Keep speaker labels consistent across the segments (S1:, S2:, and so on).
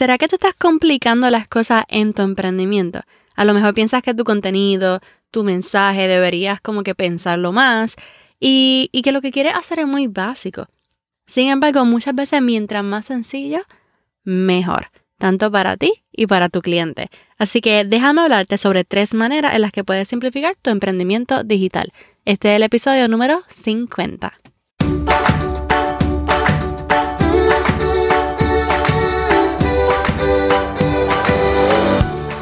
S1: ¿será que tú estás complicando las cosas en tu emprendimiento? A lo mejor piensas que tu contenido, tu mensaje, deberías como que pensarlo más y, y que lo que quieres hacer es muy básico. Sin embargo, muchas veces mientras más sencillo, mejor, tanto para ti y para tu cliente. Así que déjame hablarte sobre tres maneras en las que puedes simplificar tu emprendimiento digital. Este es el episodio número 50.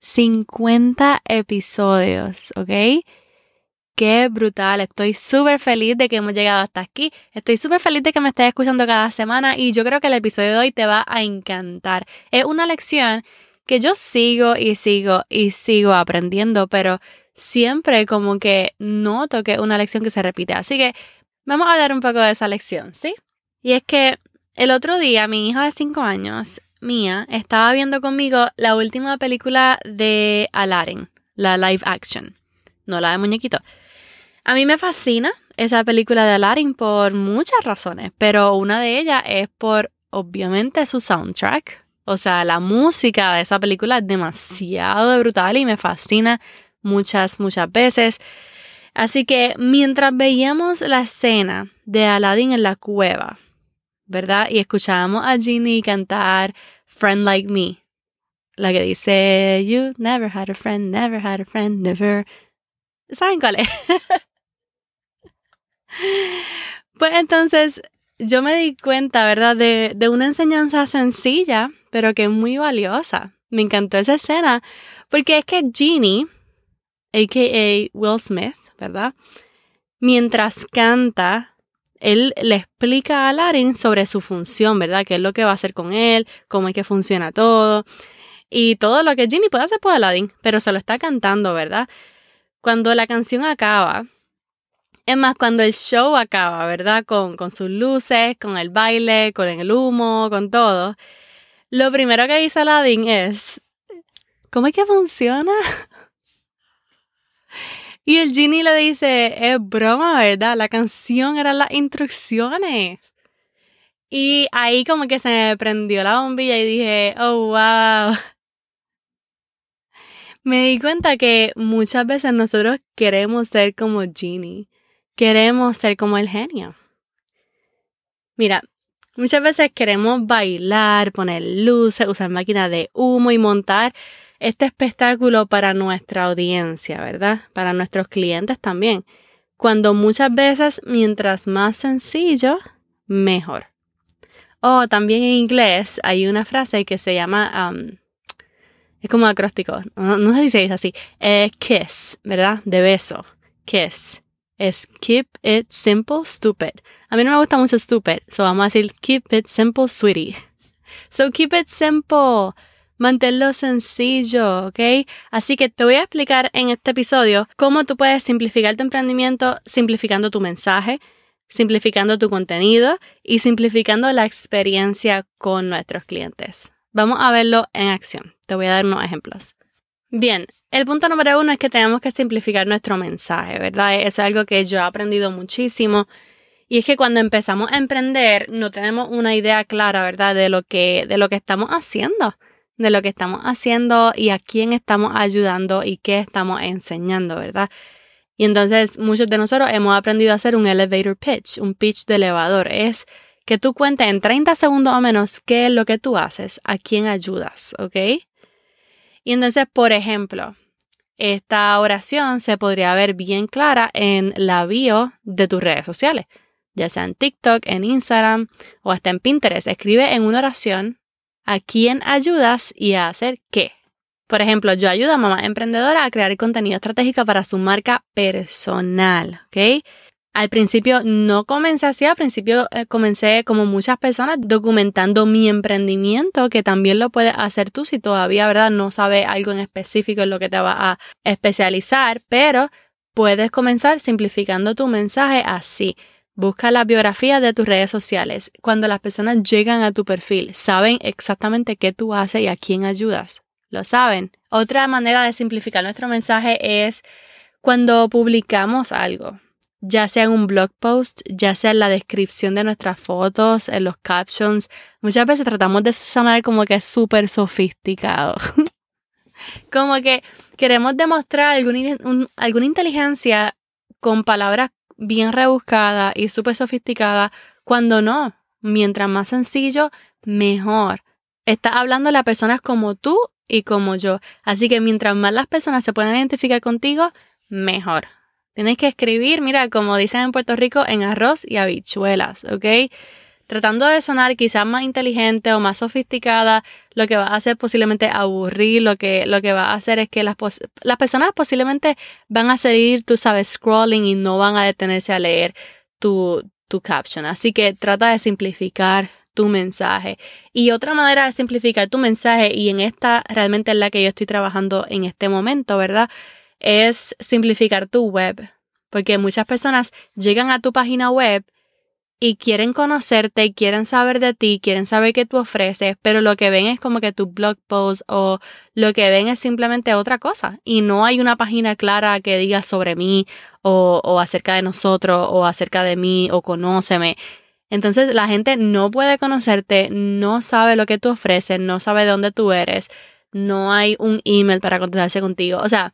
S1: 50 episodios, ¿ok? Qué brutal, estoy súper feliz de que hemos llegado hasta aquí, estoy súper feliz de que me estés escuchando cada semana y yo creo que el episodio de hoy te va a encantar. Es una lección que yo sigo y sigo y sigo aprendiendo, pero siempre como que noto que es una lección que se repite. Así que vamos a hablar un poco de esa lección, ¿sí? Y es que el otro día mi hija de 5 años mía estaba viendo conmigo la última película de Aladdin, la live action, no la de muñequito. A mí me fascina esa película de Aladdin por muchas razones, pero una de ellas es por, obviamente, su soundtrack. O sea, la música de esa película es demasiado brutal y me fascina muchas, muchas veces. Así que mientras veíamos la escena de Aladdin en la cueva, ¿verdad? Y escuchábamos a Ginny cantar Friend Like Me. La que dice, You never had a friend, never had a friend, never. ¿Saben cuál es? pues entonces yo me di cuenta, ¿verdad? De, de una enseñanza sencilla, pero que es muy valiosa. Me encantó esa escena, porque es que Ginny, a.k.a. Will Smith, ¿verdad? Mientras canta, él le explica a Aladdin sobre su función, ¿verdad? ¿Qué es lo que va a hacer con él? ¿Cómo es que funciona todo? Y todo lo que Ginny puede hacer por Aladdin, pero se lo está cantando, ¿verdad? Cuando la canción acaba, es más, cuando el show acaba, ¿verdad? Con, con sus luces, con el baile, con el humo, con todo. Lo primero que dice Aladdin es, ¿cómo es que funciona? Y el genie le dice, es broma, ¿verdad? La canción eran las instrucciones. Y ahí como que se me prendió la bombilla y dije, oh, wow. Me di cuenta que muchas veces nosotros queremos ser como Genie. Queremos ser como el genio. Mira, muchas veces queremos bailar, poner luces, usar máquinas de humo y montar este espectáculo para nuestra audiencia, ¿verdad? Para nuestros clientes también. Cuando muchas veces, mientras más sencillo, mejor. O también en inglés hay una frase que se llama, um, es como acróstico, no, sé si se dice así, eh, kiss, ¿verdad? De beso, kiss. Es keep it simple, stupid. A mí no me gusta mucho stupid, so vamos a decir keep it simple, sweetie. So keep it simple. Manténlo sencillo, ¿ok? Así que te voy a explicar en este episodio cómo tú puedes simplificar tu emprendimiento simplificando tu mensaje, simplificando tu contenido y simplificando la experiencia con nuestros clientes. Vamos a verlo en acción. Te voy a dar unos ejemplos. Bien, el punto número uno es que tenemos que simplificar nuestro mensaje, ¿verdad? Eso es algo que yo he aprendido muchísimo. Y es que cuando empezamos a emprender no tenemos una idea clara, ¿verdad? De lo que, de lo que estamos haciendo de lo que estamos haciendo y a quién estamos ayudando y qué estamos enseñando, ¿verdad? Y entonces muchos de nosotros hemos aprendido a hacer un elevator pitch, un pitch de elevador. Es que tú cuentes en 30 segundos o menos qué es lo que tú haces, a quién ayudas, ¿ok? Y entonces, por ejemplo, esta oración se podría ver bien clara en la bio de tus redes sociales, ya sea en TikTok, en Instagram o hasta en Pinterest. Escribe en una oración a quién ayudas y a hacer qué. Por ejemplo, yo ayudo a mamá emprendedora a crear contenido estratégico para su marca personal, ¿ok? Al principio no comencé así, al principio eh, comencé como muchas personas documentando mi emprendimiento, que también lo puedes hacer tú si todavía, ¿verdad? No sabes algo en específico en lo que te va a especializar, pero puedes comenzar simplificando tu mensaje así. Busca la biografía de tus redes sociales. Cuando las personas llegan a tu perfil, saben exactamente qué tú haces y a quién ayudas. Lo saben. Otra manera de simplificar nuestro mensaje es cuando publicamos algo ya sea en un blog post, ya sea en la descripción de nuestras fotos, en los captions. Muchas veces tratamos de sonar como que es súper sofisticado. como que queremos demostrar alguna, alguna inteligencia con palabras bien rebuscadas y súper sofisticadas, cuando no. Mientras más sencillo, mejor. Estás hablando a personas como tú y como yo. Así que mientras más las personas se puedan identificar contigo, mejor. Tienes que escribir, mira, como dicen en Puerto Rico, en arroz y habichuelas, ¿ok? Tratando de sonar quizás más inteligente o más sofisticada, lo que va a hacer posiblemente aburrir, lo que, lo que va a hacer es que las, las personas posiblemente van a seguir, tú sabes, scrolling y no van a detenerse a leer tu, tu caption. Así que trata de simplificar tu mensaje. Y otra manera de simplificar tu mensaje, y en esta realmente es la que yo estoy trabajando en este momento, ¿verdad? es simplificar tu web, porque muchas personas llegan a tu página web y quieren conocerte, quieren saber de ti, quieren saber qué tú ofreces, pero lo que ven es como que tu blog post o lo que ven es simplemente otra cosa y no hay una página clara que diga sobre mí o, o acerca de nosotros o acerca de mí o conóceme. Entonces la gente no puede conocerte, no sabe lo que tú ofreces, no sabe de dónde tú eres, no hay un email para contactarse contigo. O sea,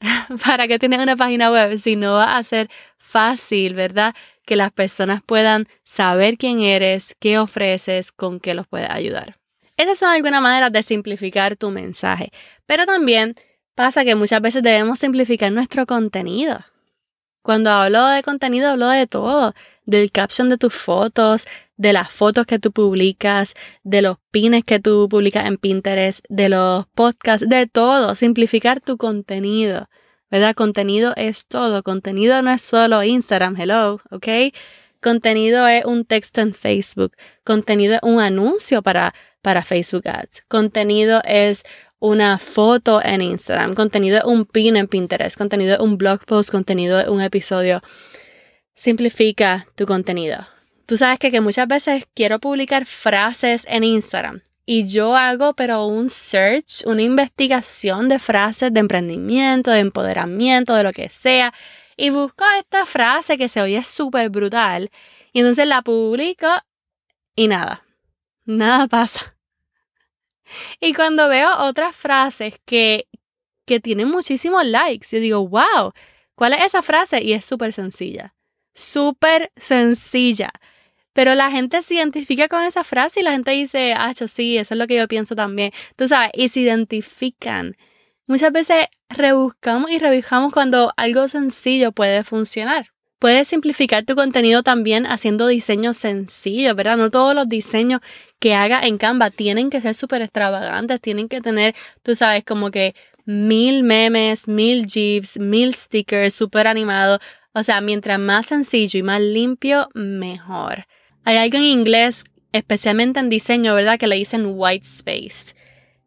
S1: ¿para qué tienes una página web si no va a ser fácil, verdad? Que las personas puedan saber quién eres, qué ofreces, con qué los puedes ayudar. Esas son algunas maneras de simplificar tu mensaje, pero también pasa que muchas veces debemos simplificar nuestro contenido. Cuando hablo de contenido, hablo de todo, del caption de tus fotos, de las fotos que tú publicas, de los pines que tú publicas en Pinterest, de los podcasts, de todo, simplificar tu contenido. ¿Verdad? Contenido es todo. Contenido no es solo Instagram, hello, ¿ok? Contenido es un texto en Facebook. Contenido es un anuncio para, para Facebook Ads. Contenido es una foto en Instagram. Contenido es un pin en Pinterest. Contenido es un blog post. Contenido es un episodio. Simplifica tu contenido. Tú sabes que, que muchas veces quiero publicar frases en Instagram y yo hago pero un search, una investigación de frases de emprendimiento, de empoderamiento, de lo que sea y busco esta frase que se oye súper brutal y entonces la publico y nada, nada pasa. Y cuando veo otras frases que, que tienen muchísimos likes, yo digo, wow, ¿cuál es esa frase? Y es súper sencilla, súper sencilla. Pero la gente se identifica con esa frase y la gente dice, ah, sí, eso es lo que yo pienso también. Tú sabes, y se identifican. Muchas veces rebuscamos y rebuscamos cuando algo sencillo puede funcionar. Puedes simplificar tu contenido también haciendo diseños sencillos, ¿verdad? No todos los diseños que haga en Canva tienen que ser súper extravagantes, tienen que tener, tú sabes, como que mil memes, mil GIFs, mil stickers súper animados. O sea, mientras más sencillo y más limpio, mejor. Hay algo en inglés, especialmente en diseño, ¿verdad? Que le dicen white space.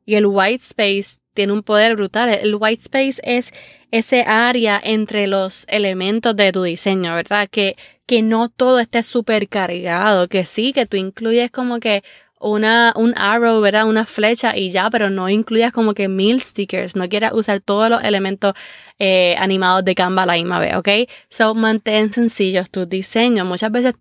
S1: Y el white space tiene un poder brutal. El white space es ese área entre los elementos de tu diseño, ¿verdad? Que, que no todo esté súper cargado, que sí, que tú incluyes como que una, un arrow, ¿verdad? Una flecha y ya, pero no incluyas como que mil stickers, no quieras usar todos los elementos eh, animados de Canva la misma vez, ¿ok? So, mantén sencillos tus diseños. Muchas veces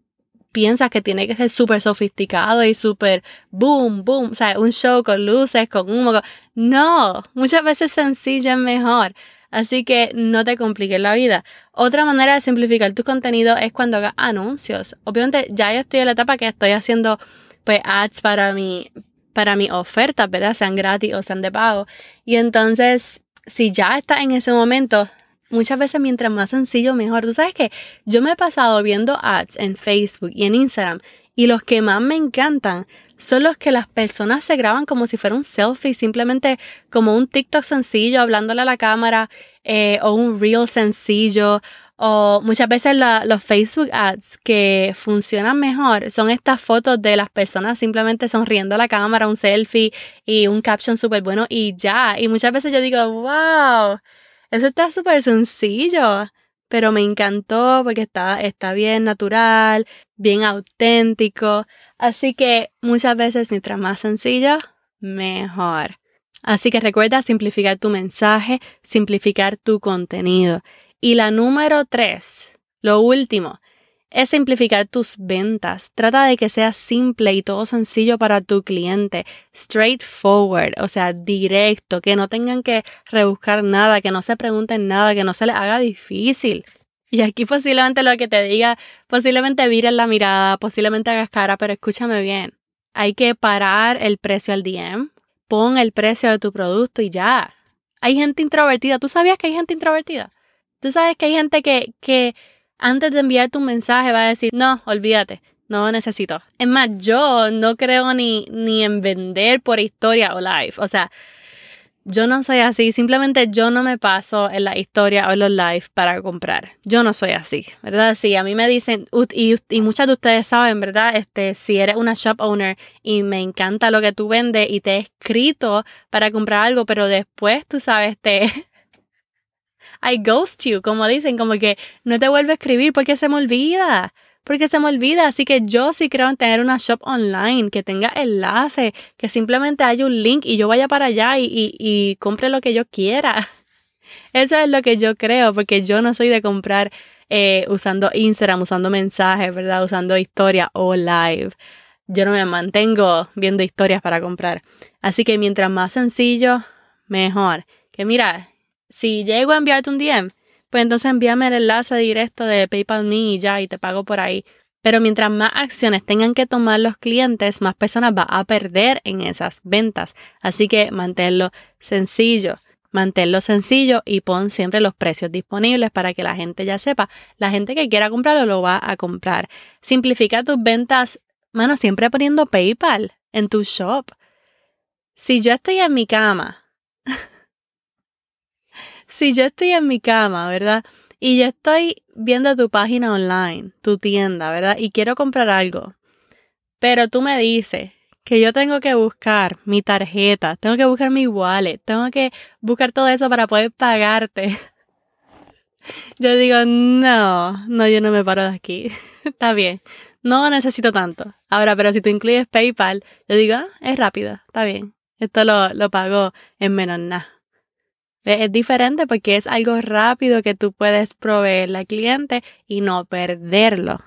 S1: piensas que tiene que ser súper sofisticado y súper boom, boom, o sea, un show con luces, con humo. No, muchas veces sencillo es mejor. Así que no te compliques la vida. Otra manera de simplificar tu contenido es cuando hagas anuncios. Obviamente ya yo estoy en la etapa que estoy haciendo pues ads para mi, para mi ofertas, ¿verdad? Sean gratis o sean de pago. Y entonces, si ya estás en ese momento, muchas veces mientras más sencillo, mejor. Tú sabes que yo me he pasado viendo ads en Facebook y en Instagram y los que más me encantan son los que las personas se graban como si fuera un selfie, simplemente como un TikTok sencillo hablándole a la cámara eh, o un reel sencillo O muchas veces los Facebook ads que funcionan mejor son estas fotos de las personas simplemente sonriendo a la cámara, un selfie y un caption súper bueno y ya. Y muchas veces yo digo, wow, eso está súper sencillo, pero me encantó porque está, está bien natural, bien auténtico. Así que muchas veces mientras más sencillo, mejor. Así que recuerda simplificar tu mensaje, simplificar tu contenido. Y la número tres, lo último, es simplificar tus ventas. Trata de que sea simple y todo sencillo para tu cliente. Straightforward, o sea, directo, que no tengan que rebuscar nada, que no se pregunten nada, que no se les haga difícil. Y aquí posiblemente lo que te diga, posiblemente vires la mirada, posiblemente hagas cara, pero escúchame bien. Hay que parar el precio al DM, pon el precio de tu producto y ya. Hay gente introvertida. ¿Tú sabías que hay gente introvertida? Tú sabes que hay gente que, que antes de enviar tu mensaje va a decir, no, olvídate, no necesito. Es más, yo no creo ni, ni en vender por historia o live. O sea, yo no soy así, simplemente yo no me paso en la historia o en los live para comprar. Yo no soy así, ¿verdad? Sí, a mí me dicen, y, y muchas de ustedes saben, ¿verdad? Este, si eres una shop owner y me encanta lo que tú vendes y te he escrito para comprar algo, pero después tú sabes, te, I ghost you, como dicen, como que no te vuelvo a escribir porque se me olvida. Porque se me olvida, así que yo sí creo en tener una shop online que tenga enlace, que simplemente haya un link y yo vaya para allá y, compre lo que yo quiera. Eso es lo que yo creo, porque yo no soy de comprar eh, usando Instagram, usando mensajes, ¿verdad? Usando historia o live. Yo no me mantengo viendo historias para comprar. Así que mientras más sencillo, mejor. Que mira, si llego a enviarte un DM, pues entonces envíame el enlace directo de PayPal Me y ya, y te pago por ahí. Pero mientras más acciones tengan que tomar los clientes, más personas va a perder en esas ventas. Así que manténlo sencillo. Manténlo sencillo y pon siempre los precios disponibles para que la gente ya sepa. La gente que quiera comprarlo lo va a comprar. Simplifica tus ventas, mano, siempre poniendo PayPal en tu shop. Si yo estoy en mi cama si yo estoy en mi cama, ¿verdad? Y yo estoy viendo tu página online, tu tienda, ¿verdad? Y quiero comprar algo. Pero tú me dices que yo tengo que buscar mi tarjeta, tengo que buscar mi wallet, tengo que buscar todo eso para poder pagarte. Yo digo, no, no, yo no me paro de aquí. Está bien. No necesito tanto. Ahora, pero si tú incluyes PayPal, yo digo, ah, es rápido, está bien. Esto lo, lo pago en menos nada. Es diferente porque es algo rápido que tú puedes proveerle al cliente y no perderlo.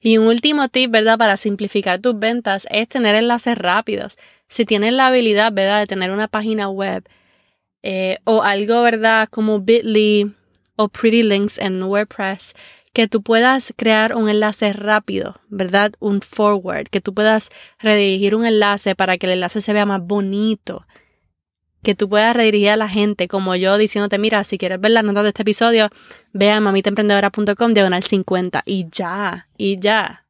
S1: Y un último tip, ¿verdad? Para simplificar tus ventas es tener enlaces rápidos. Si tienes la habilidad, ¿verdad? De tener una página web eh, o algo, ¿verdad? Como Bitly o Pretty Links en WordPress, que tú puedas crear un enlace rápido, ¿verdad? Un forward, que tú puedas redirigir un enlace para que el enlace se vea más bonito que tú puedas redirigir a la gente, como yo diciéndote, mira, si quieres ver las notas de este episodio, ve a mamitaemprendedora.com diagonal 50 y ya, y ya.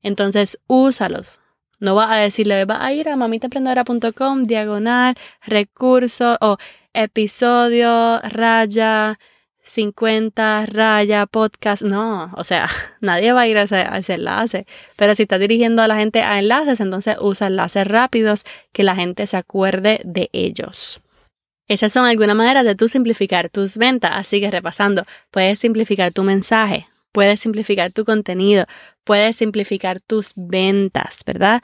S1: Entonces, úsalos. No vas a decirle, vas a ir a mamitaemprendedora.com diagonal recursos o episodio raya 50 raya podcast, no, o sea, nadie va a ir a ese, enlace, pero si estás dirigiendo a la gente a enlaces, entonces usa enlaces rápidos que la gente se acuerde de ellos. Esas son algunas maneras de tú simplificar tus ventas, así que repasando, puedes simplificar tu mensaje, puedes simplificar tu contenido, puedes simplificar tus ventas, ¿verdad?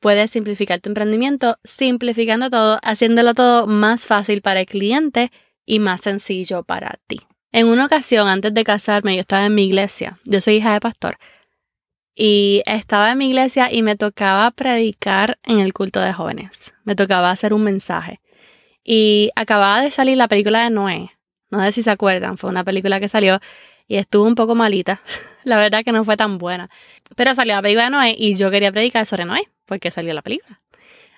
S1: Puedes simplificar tu emprendimiento simplificando todo, haciéndolo todo más fácil para el cliente y más sencillo para ti. En una ocasión, antes de casarme, yo estaba en mi iglesia. Yo soy hija de pastor. Y estaba en mi iglesia y me tocaba predicar en el culto de jóvenes. Me tocaba hacer un mensaje. Y acababa de salir la película de Noé. No sé si se acuerdan, fue una película que salió y estuvo un poco malita. la verdad que no fue tan buena. Pero salió la película de Noé y yo quería predicar sobre Noé porque salió la película.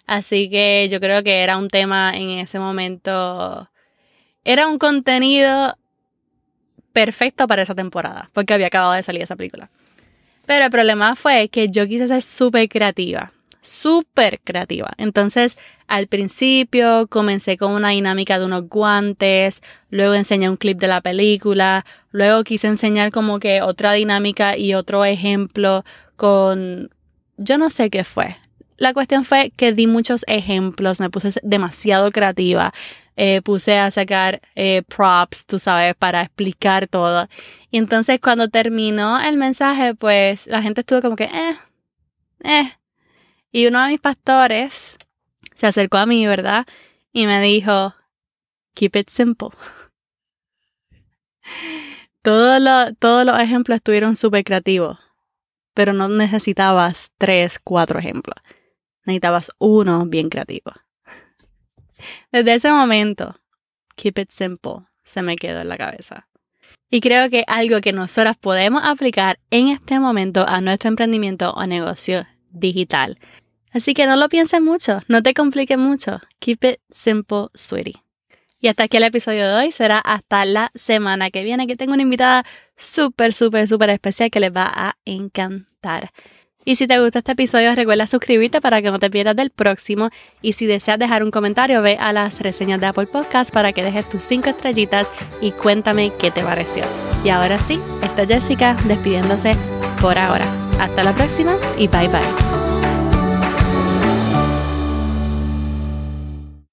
S1: Así que yo creo que era un tema en ese momento era un contenido perfecto para esa temporada, porque había acabado de salir esa película. Pero el problema fue que yo quise ser súper creativa, súper creativa. Entonces Al principio comencé con una dinámica de unos guantes, luego enseñé un clip de la película, luego quise enseñar como que otra dinámica y otro ejemplo con... yo no sé qué fue. La cuestión fue que di muchos ejemplos, me puse demasiado creativa, eh, puse a sacar eh, props, tú sabes, para explicar todo. Y entonces cuando terminó el mensaje, pues la gente estuvo como que, eh, eh. Y uno de mis pastores se acercó a mí, ¿verdad? Y me dijo, keep it simple. Todos los, todos los ejemplos estuvieron súper creativos, pero no necesitabas tres, cuatro ejemplos. Necesitabas uno bien creativo. Desde ese momento, keep it simple se me quedó en la cabeza. Y creo que algo que nosotras podemos aplicar en este momento a nuestro emprendimiento o negocio digital Así que no lo pienses mucho, no te compliques mucho. Keep it simple, sweetie. Y hasta aquí el episodio de hoy. Será hasta la semana que viene, que tengo una invitada súper, súper, súper especial que les va a encantar. Y si te gustó este episodio, recuerda suscribirte para que no te pierdas del próximo. Y si deseas dejar un comentario, ve a las reseñas de Apple Podcast para que dejes tus cinco estrellitas y cuéntame qué te pareció. Y ahora sí, esta es Jessica despidiéndose por ahora. Hasta la próxima y bye bye.